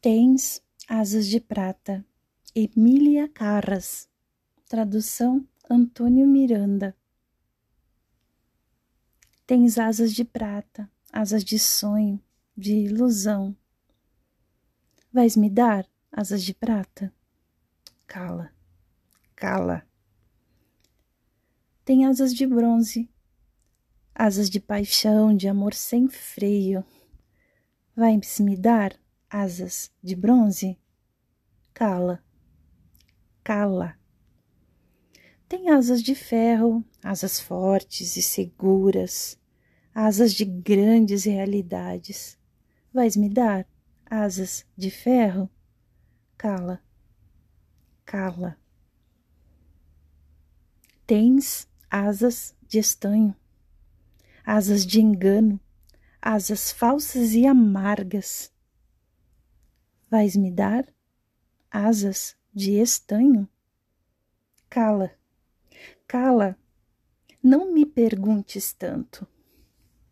Tens asas de prata. Emília Carras. Tradução Antônio Miranda. Tens asas de prata, asas de sonho, de ilusão. Vais me dar asas de prata? Cala, cala. Tem asas de bronze, asas de paixão, de amor sem freio. Vais me dar asas de bronze? Cala, cala. Tem asas de ferro, asas fortes e seguras, asas de grandes realidades. Vais me dar asas de ferro? Cala, cala. Tens asas de estanho, asas de engano, asas falsas e amargas Vais me dar asas de estanho? Cala, cala, não me perguntes tanto.